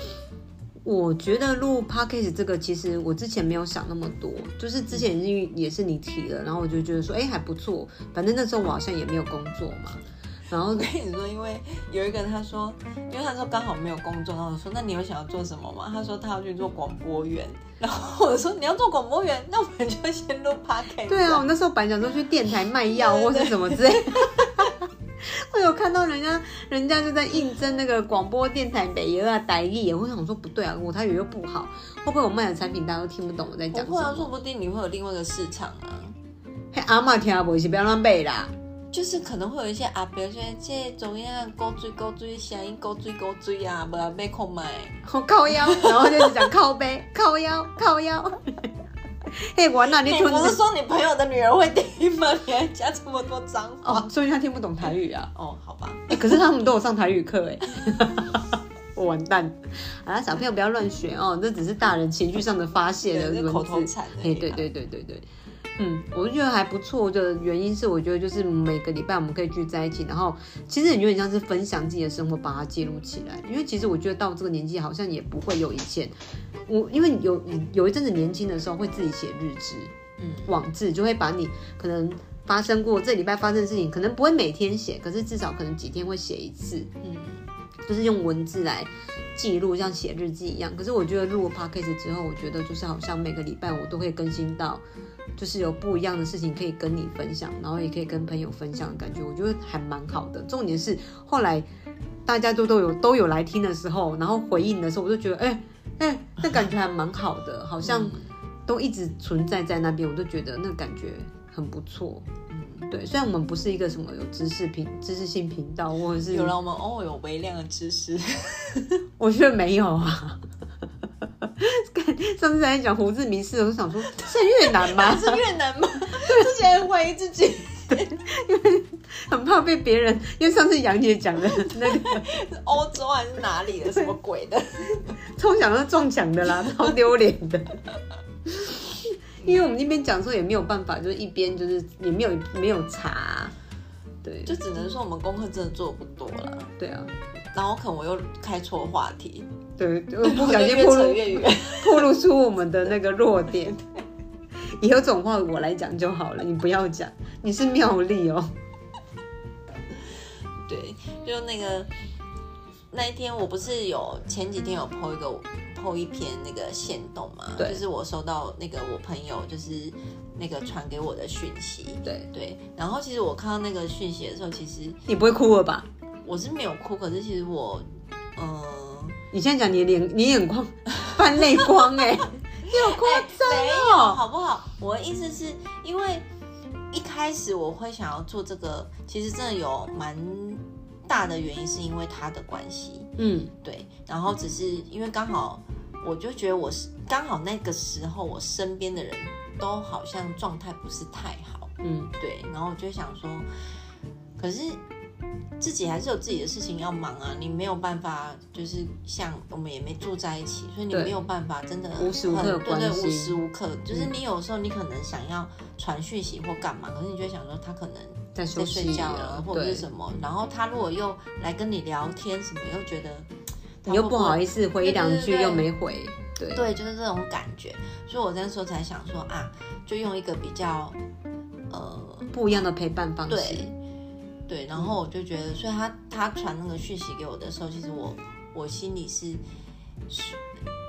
我觉得录 podcast 这个，其实我之前没有想那么多，就是之前因为也是你提了，然后我就觉得说，哎、还不错。反正那时候我好像也没有工作嘛，然后我跟你说，因为有一个人他说，因为他说刚好没有工作，然后我说那你有想要做什么吗？他说他要去做广播员，然后我说你要做广播员，那我们就先录 podcast。对啊，我那时候本来想说去电台卖药或是什么之类的。我有看到人家，人家就在应征那个广播电台北邮啊、台艺，我想说不对啊，我台语又不好，会不会我卖的产品大家都听不懂我在讲不会啊，什么？说不定你会有另外一个市场啊。嘿，阿妈听不是不要乱背啦。就是可能会有一些阿伯说，这怎样勾追勾追，声音勾追勾追啊，不要被控买。我靠腰，然后就是讲靠背、靠腰、靠腰。嘿，完了，你不是说你朋友的女儿会听吗？你还加这么多脏话？哦，所以他听不懂台语啊。哦，好吧。哎、可是他们都有上台语课哎。我完蛋！啊，小朋友不要乱学哦，这只是大人情绪上的发泄的对是。口头禅哎，对对对对对，嗯，我就觉得还不错的原因是，我觉得就是每个礼拜我们可以聚在一起，然后其实有点像是分享自己的生活，把它记录起来。因为其实我觉得到这个年纪，好像也不会有以前我，因为有有一阵子年轻的时候会自己写日志，嗯，网志就会把你可能发生过这礼拜发生的事情，可能不会每天写，可是至少可能几天会写一次，嗯，就是用文字来记录，像写日记一样。可是我觉得录了 podcast 之后，我觉得就是好像每个礼拜我都会更新到，就是有不一样的事情可以跟你分享，然后也可以跟朋友分享的感觉，我觉得还蛮好的。重点是后来大家都都有都有来听的时候，然后回应的时候，我就觉得哎哎、那感觉还蛮好的，好像嗯都一直存在在那边，我就觉得那感觉很不错。对，虽然我们不是一个什么有知识频、知识性频道，或者是有了我们偶尔有微量的知识，我觉得没有啊。看上次在讲胡志明市，我就想说是越南吗？是越南吗？之前怀疑自己因为很怕被别人，因为上次杨姐讲的那个，是欧洲还是哪里的，什么鬼的？超想要撞墙的啦，超丢脸的。因为我们那边讲的时候也没有办法，就是一边就是也没有没有查，对就只能说我们功课真的做不多了。对啊，然后可能我又开错话题，对，我不小心暴露。暴露出我们的那个弱点。以后这种话我来讲就好了，你不要讲。你是妙丽哦。对，就那个那一天，我不是有前几天有 po 一个 po 一篇那个线动嘛，对就是我收到那个我朋友就是那个传给我的讯息，对，对，然后其实我看到那个讯息的时候，其实你不会哭了吧？我是没有哭，可是其实我，嗯、你现在讲你的脸，你眼眶泛泪光 哎、你有夸张没有，哦。好不好？我的意思是因为一开始我会想要做这个，其实真的有蛮大的原因，是因为他的关系，嗯对。然后只是因为刚好，我就觉得我是刚好那个时候，我身边的人都好像状态不是太好，嗯，对。然后我就想说，可是。自己还是有自己的事情要忙啊，你没有办法，就是像我们也没住在一起，所以你没有办法真的无时无刻很对对，无时无刻，就是你有时候你可能想要传讯息或干嘛，可是你就会想说他可能在睡觉了，或者是，什么，然后他如果又来跟你聊天什么，又觉得你又不好意思，回一两句又没回，对。对，就是这种感觉，所以我那时候才想说啊，就用一个比较呃不一样的陪伴方式。对。对，然后我就觉得，所以他他传那个讯息给我的时候，其实我我心里是是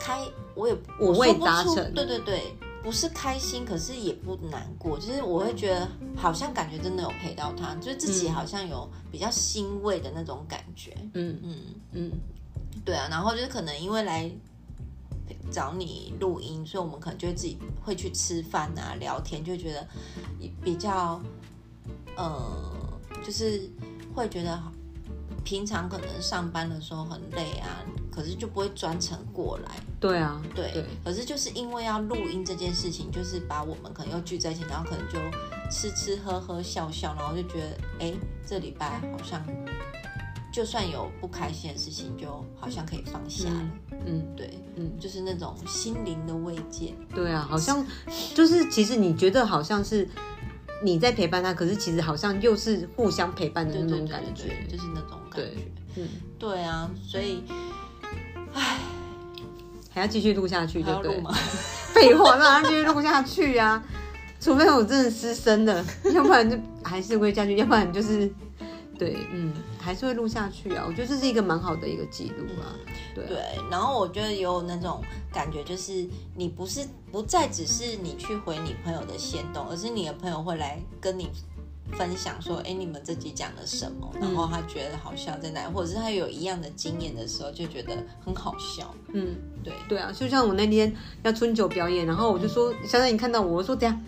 开，我也五味我说不出杂陈对对对，不是开心，可是也不难过，就是我会觉得好像感觉真的有陪到他，就是自己嗯。好像有比较欣慰的那种感觉。嗯。嗯，嗯，对啊，然后就是可能因为来找你录音，所以我们可能就会自己会去吃饭啊、聊天，就觉得比较呃，就是会觉得平常可能上班的时候很累啊，可是就不会专程过来。对啊，对，对，可是就是因为要录音这件事情，就是把我们可能又聚在一起，然后可能就吃吃喝喝笑笑，然后就觉得，哎，这礼拜好像就算有不开心的事情，就好像可以放下了。嗯对，嗯，就是那种心灵的慰藉。对啊，好像就是其实你觉得好像是你在陪伴他，可是其实好像又是互相陪伴的那种感觉。就是那种感觉。嗯，对啊，所以唉还要继续录下去，对不？废话，当然继续录下去啊！除非我真的失声了，要不然就还是会下去，要不然就是对，嗯，还是会录下去啊。我觉得这是一个蛮好的一个记录啊。对啊对，然后我觉得有那种感觉，就是你不是不再只是你去回你朋友的线动，而是你的朋友会来跟你分享说，哎，你们自己讲了什么？然后他觉得好笑在哪里，或者是他有一样的经验的时候，就觉得很好笑。嗯，对，对啊，就像我那天要春酒表演，然后我就说，小冉你看到我，我说怎样？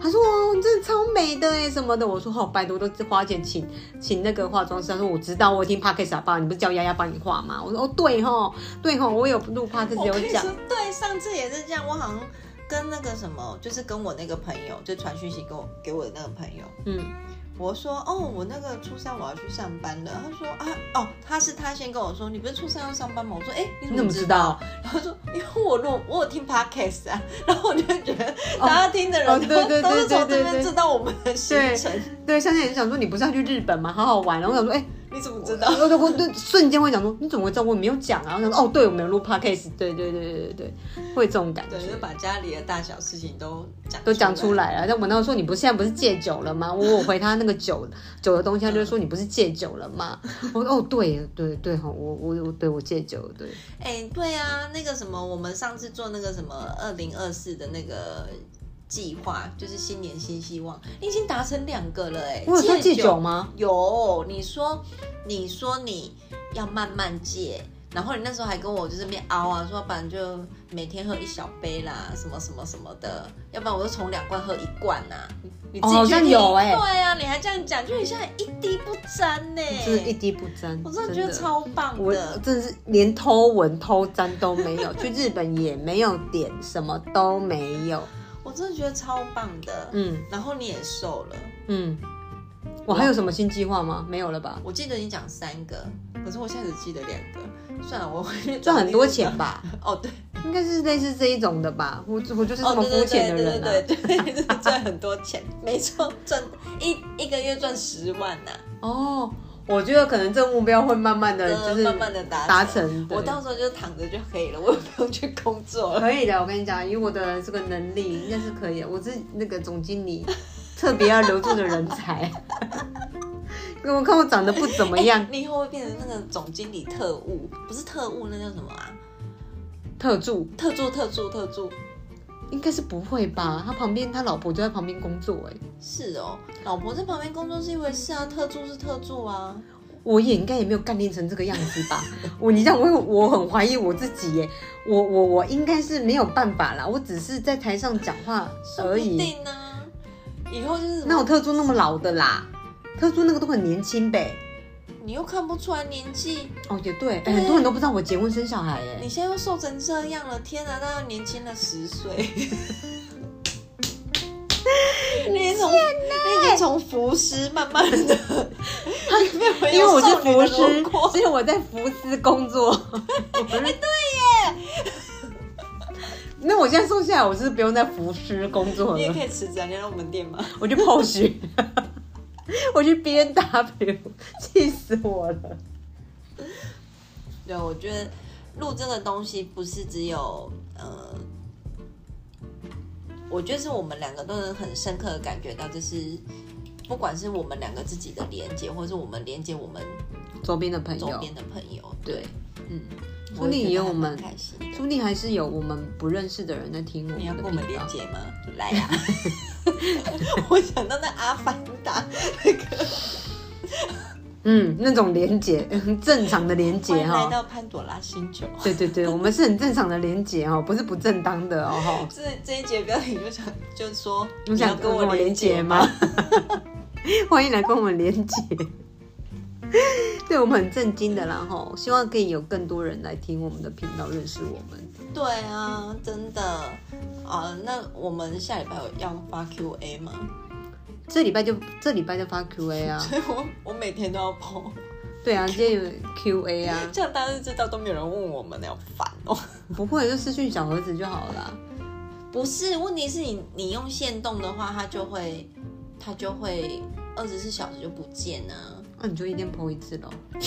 他说哦，你真的超美的哎什么的。我说好，拜托，都花钱请请那个化妆师。他说我知道，我有听 podcast 啊，爸，你不是叫丫丫帮你画吗？我说哦，对吼，对吼，我有录 podcast 有讲我跟你说，，对，上次也是这样，我好像跟那个什么，就是跟我那个朋友，就传讯息给我给我的那个朋友，嗯，我说哦，我那个初三我要去上班了。他说啊，哦，他是他先跟我说，你不是初三要上班吗？我说哎，你你怎么知道？然后说因为我录我有听 podcast 啊，然后我就觉得大家听的人哦都、都是从这边知道我们的行对程，对，像也是想说你不是要去日本吗？好好玩。然后我想说，哎、你怎么知道？我 就我就瞬间会讲说，你怎么会知道？我没有讲啊。然后想说，哦，对，我没有录 podcast，对对对对对对，会这种感觉对，。就把家里的大小事情都讲都讲出。来了，但我那时候说你不是现在不是戒酒了吗？我我回他那个酒酒的东西，他就说你不是戒酒了吗？我说哦对对对哈，我我我对我戒酒了对，哎、对啊，那个什么，我们上次做那个什么二零二四的那个计划，就是新年新希望，你已经达成两个了哎、我有说戒酒酒吗？有，你说你说你要慢慢戒，然后你那时候还跟我就是面凹啊，说要不然就每天喝一小杯啦，什么什么什么的，要不然我就从两罐喝一罐呐、你你自己哦好像有欸对啊，你还这样讲，就你现在一滴不沾呢、就是一滴不沾，我真的觉得超棒我的。真的是连偷闻偷沾都没有，去日本也没有点，什么都没有。我真的觉得超棒的，嗯然后你也瘦了，嗯，我还有什么新计划吗？没有了吧？我记得你讲三个，可是我现在只记得两个。算了，我回去赚很多钱吧？哦，对，应该是类似这一种的吧？我我就是这哦，么肤浅的人啊。对对对对，赚很多钱，没错，赚一一个月赚十万呐、哦，我觉得可能这个目标会慢慢的就是慢慢的达达成。我到时候就躺着就可以了，我也不用去工作了。可以的，我跟你讲，以我的这个能力应该是可以的。我是那个总经理，特别要留住的人才。我看我长得不怎么样，你以后会变成那个总经理特务，不是特务，那叫什么啊？特助特助，特助，特助。应该是不会吧？他旁边他老婆就在旁边工作，哎，是哦，老婆在旁边工作是一回事啊，特助是特助啊。我也应该也没有干练成这个样子吧？我你这样我我很怀疑我自己耶，我我我应该是没有办法啦，我只是在台上讲话而已。定呢，以后就是那有特助那么老的啦，特助那个都很年轻呗。你又看不出来年纪哦，也对，哎，很多人都不知道我结婚生小孩哎。你现在又瘦成这样了，天哪，那又年轻了十岁。你从你已经从浮尸慢慢的，因为我是浮尸，所以我在浮尸工作。哎，对耶。那我现在瘦下来，我是不用在服尸工作了。你也可以辞职啊，你来我们店吗？我就泡血。我去 B N W，气死我了。对，我觉得录这个东西不是只有呃，我觉得是我们两个都能很深刻的感觉到，就是不管是我们两个自己的连接，或是我们连接我们周边的朋友，周边的朋友，对，嗯。说不定也有我们，说不定还是有我们不认识的人在听我们的。你要跟我们连接吗？来呀！我想到那阿凡达那个，嗯，那种连接，正常的连接哈。来到潘朵拉星球。对对对，我们是很正常的连接哦，不是不正当的哦哈。这这一节标题就想就是说，你想跟我连接吗？欢迎来跟我们连接。对我们很震惊的，然后希望可以有更多人来听我们的频道，认识我们。对啊，真的啊，那我们下礼拜要发 Q A 吗？这礼拜就这礼拜就发 Q A 啊，所以我我每天都要 po。对啊，今天有 Q A 啊，这样大家就知道都没有人问我们，要烦哦。不会，就私讯小盒子就好了。不是，问题是你你用线动的话，它就会它就会二十四小时就不见啊。那你就一天剖一次喽。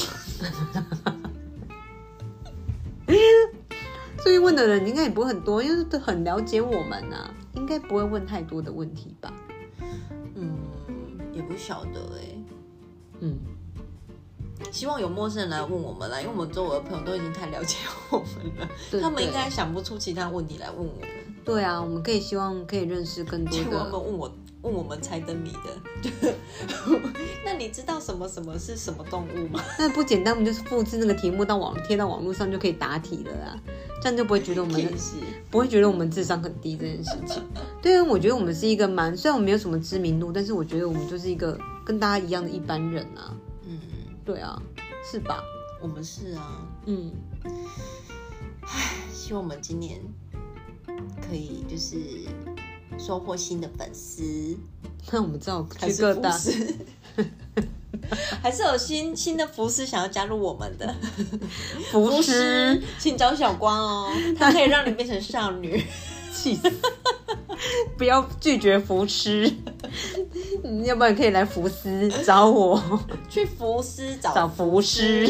所以问的人应该也不会很多，因为都很了解我们呐，应该不会问太多的问题吧？嗯，也不晓得哎。嗯，希望有陌生人来问我们啦，因为我们周围的朋友都已经太了解我们了，他们应该想不出其他问题来问我们。对啊，我们可以希望可以认识更多的。他们问我。问我们猜灯谜的，那你知道什么什么是什么动物吗？那不简单，我们就是复制那个题目到网贴到网络上就可以答题了啦，这样就不会觉得我们 不会觉得我们智商很低这件事情。对啊，我觉得我们是一个蛮虽然我们没有什么知名度，但是我觉得我们就是一个跟大家一样的一般人啊。嗯，对啊，是吧？我们是啊。嗯，唉，希望我们今年可以就是。收获新的粉丝，那我们知道去各大，还是有新新的福师想要加入我们的 福师，请找小光哦，他可以让你变成少女，气死！不要拒绝福师，要不然可以来福师找我，去福师找找福师。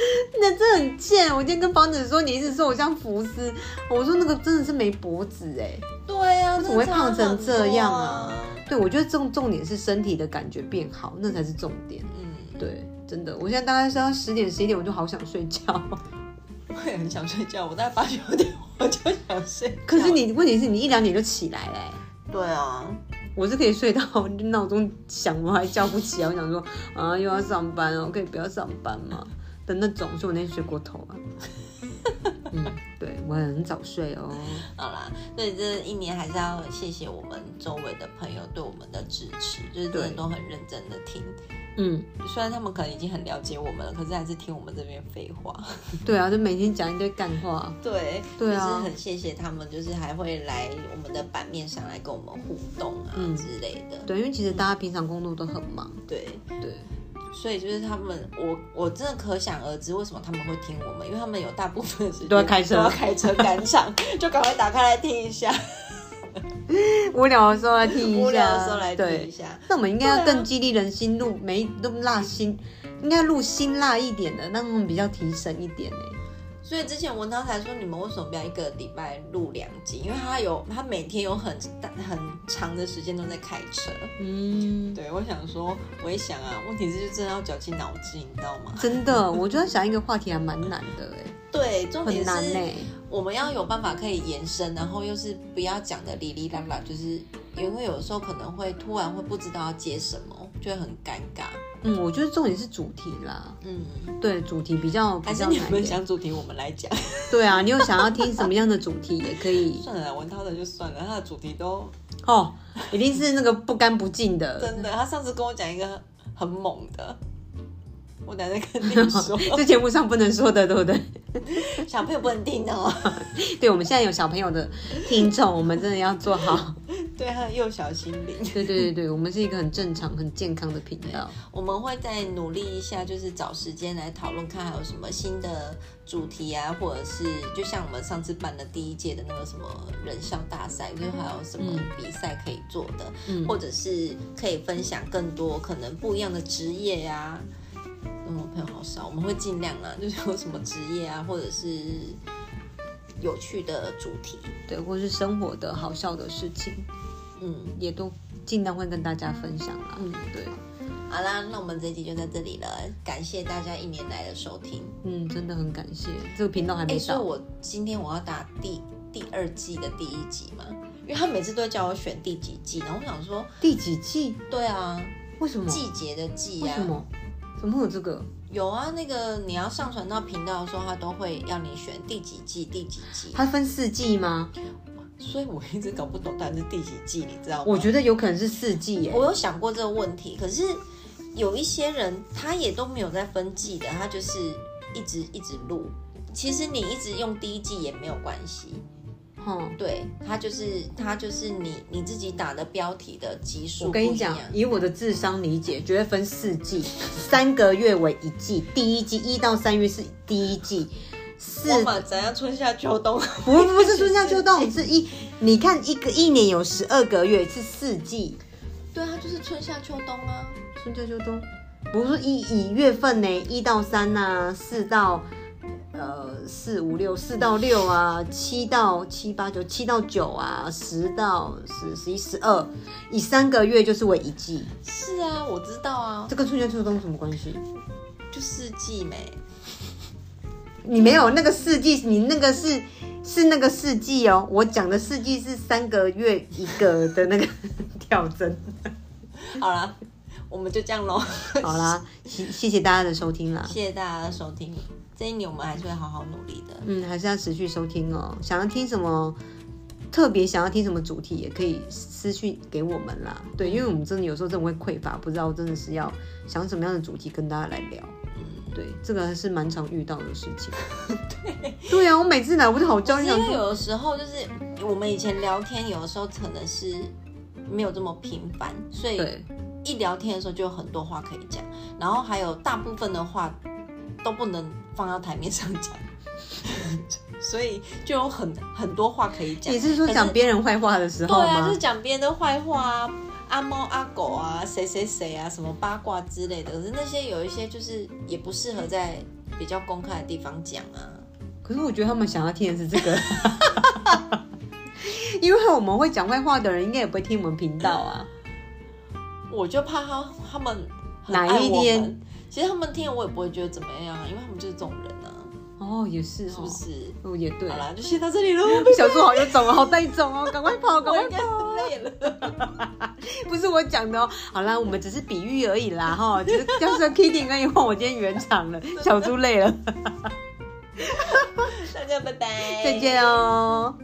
那这很贱！我今天跟房子说，你一直说我像福斯，我说那个真的是没脖子哎。对啊，怎么会胖成这样啊？对，我觉得重重点是身体的感觉变好，那才是重点。嗯，对，真的，我现在大概是要十点十一点，我就好想睡觉。我也很想睡觉，我大概八九点我就想睡。可是你问题是你一两点就起来嘞。对啊，我是可以睡到闹钟响我还叫不起来，我想说啊又要上班哦，可以不要上班吗？的那种，所以我那天睡过头了。嗯，对我很早睡哦。好啦，所以这一年还是要谢谢我们周围的朋友对我们的支持，就是真的都很认真的听。嗯，虽然他们可能已经很了解我们了，可是还是听我们这边废话。对啊，就每天讲一堆干话。对，对啊，就是很谢谢他们，就是还会来我们的版面上来跟我们互动啊之类的。对，因为其实大家平常工作都很忙。对对。所以就是他们，我我真的可想而知为什么他们会听我们，因为他们有大部分的时间都要开车，都要开车赶场，就赶快打开来听一下。无聊的时候来听一下，无聊的时候来听一下。那我们应该要更激励人心，录每都辣心，应该录辛辣一点的，让他们比较提神一点呢。所以之前文涛才说，你们为什么不要一个礼拜录两集？因为他有他每天有很大很长的时间都在开车。嗯，对，我想说，我也想啊，问题是就真的要绞尽脑汁，你知道吗？真的，我觉得想一个话题还蛮难的哎，对，重点很难。我们要有办法可以延伸，然后又是不要讲的哩哩啦啦，就是因为有的时候可能会突然会不知道要接什么，就会很尴尬。嗯，我觉得重点是主题啦，嗯，对，主题比较比还是你们。想主题，我们来讲。对啊，你有想要听什么样的主题也可以 算了，文涛的就算了，他的主题都哦，一定是那个不干不净的。真的。他上次跟我讲一个很猛的，我等下再跟你说。这节目上不能说的，对不对？小朋友不能听哦。对，我们现在有小朋友的听众，我们真的要做好。对他的幼小心灵，对对对对，我们是一个很正常、很健康的频道。我们会再努力一下，就是找时间来讨论，看还有什么新的主题啊，或者是就像我们上次办的第一届的那个什么人像大赛，就是还有什么比赛可以做的，嗯或者是可以分享更多可能不一样的职业呀、嗯，我朋友好少，我们会尽量啊，就是有什么职业啊，或者是有趣的主题，对，或是生活的好笑的事情，嗯。也都尽量会跟大家分享啦。嗯对，好啦，那我们这一集就在这里了，感谢大家一年来的收听。嗯，真的很感谢，这个频道还哎、没到。所以我今天我要打第第二季的第一集嘛，因为他每次都会叫我选第几季，然后我想说，第几季？对啊，为什么？季节的季啊为什，么？怎么会有这个？有啊，那个你要上传到频道的时候，他都会要你选第几季、第几季，它分四季吗？所以我一直搞不懂到底是第几季，你知道吗？我觉得有可能是四季耶。我有想过这个问题，可是有一些人他也都没有在分季的，他就是一直一直录。其实你一直用第一季也没有关系，哼，对，它就是它就是你你自己打的标题的集数我跟你讲以我的智商理解，绝对分四季，三个月为一季。第一季一到三月是第一季，四我们怎样春夏秋冬？不不是春夏秋冬，是一你看一个一年有十二个月，是四季，对啊，就是春夏秋冬啊。春夏秋冬，不是一以月份呢，一到三呐、四到呃四五六，四到六啊，七到七八九，七到九啊，十到十十一十二，以三个月就是为一季，是啊，我知道啊，这跟春夏秋冬有什么关系？就四季没。你没有那个四季，你那个是是那个四季哦，我讲的四季是三个月一个的那个 跳针。好啦，我们就这样喽。好啦，谢谢谢大家的收听啦。谢谢大家的收听，这一年我们还是会好好努力的。嗯，还是要持续收听哦。想要听什么，特别想要听什么主题，也可以私讯给我们啦。对，因为我们真的有时候真的会匮乏，不知道真的是要想什么样的主题跟大家来聊。对，这个是蛮常遇到的事情。对，对啊，我每次来我就好焦虑，因为有的时候就是我们以前聊天，有的时候可能是没有这么频繁，所以对一聊天的时候就有很多话可以讲，然后还有大部分的话都不能放到台面上讲，所以就有很很多话可以讲。你是说可讲别人坏话的时候对啊，就是讲别人的坏话啊，阿猫阿狗啊，谁谁谁啊，什么八卦之类的。可是那些有一些就是也不适合在比较公开的地方讲啊。可是我觉得他们想要听的是这个，因为我们会讲坏话的人，应该也不会听我们频道啊。我就怕他他们很哪一天们其实他们听了我也不会觉得怎么样啊，因为他们就是这种人啊，哦，也是哦，是不是？哦，也对好。啦，就先到这里喽。小猪好有种哦，好带种哦，赶快跑，赶快我应该累了。不是我讲的哦。好啦，我们只是比喻而已啦，哈，就是 就是 kidding 而已。换我今天圆场了，小猪累了，大家拜拜，再见哦。